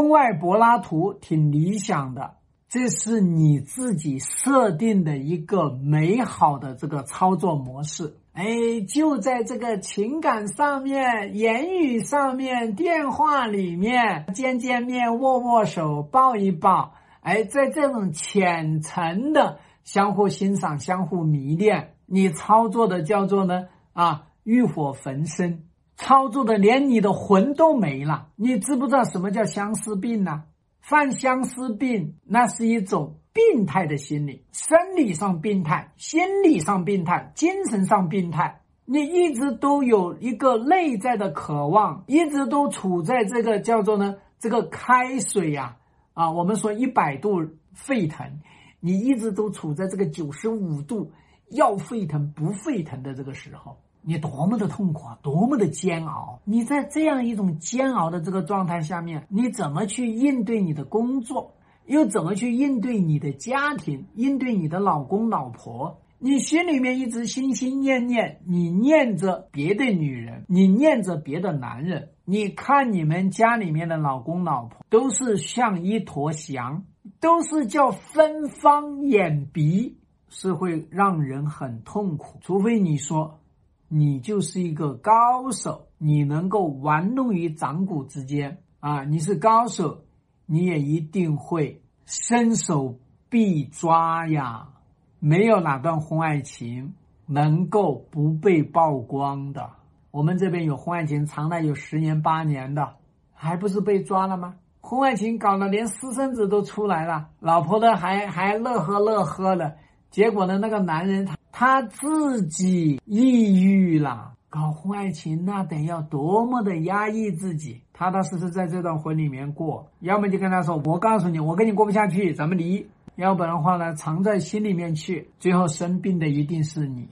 婚外柏拉图挺理想的，这是你自己设定的一个美好的这个操作模式。哎，就在这个情感上面、言语上面、电话里面见见面、握握手、抱一抱。哎，在这种浅层的相互欣赏、相互迷恋，你操作的叫做呢啊，欲火焚身。操作的连你的魂都没了，你知不知道什么叫相思病呢？犯相思病，那是一种病态的心理，生理上病态，心理上病态，精神上病态。你一直都有一个内在的渴望，一直都处在这个叫做呢这个开水呀啊，我们说一百度沸腾，你一直都处在这个九十五度要沸腾不沸腾的这个时候。你多么的痛苦啊，多么的煎熬！你在这样一种煎熬的这个状态下面，你怎么去应对你的工作？又怎么去应对你的家庭？应对你的老公老婆？你心里面一直心心念念，你念着别的女人，你念着别的男人。你看你们家里面的老公老婆都是像一坨翔，都是叫芬芳眼鼻，是会让人很痛苦。除非你说。你就是一个高手，你能够玩弄于掌骨之间啊！你是高手，你也一定会伸手必抓呀！没有哪段婚外情能够不被曝光的。我们这边有婚外情长了有十年八年的，还不是被抓了吗？婚外情搞得连私生子都出来了，老婆的还还乐呵乐呵的，结果呢，那个男人他。他自己抑郁了，搞婚外情那得要多么的压抑自己，踏踏实实在这段婚里面过，要么就跟他说，我告诉你，我跟你过不下去，咱们离；要不然的话呢，藏在心里面去，最后生病的一定是你。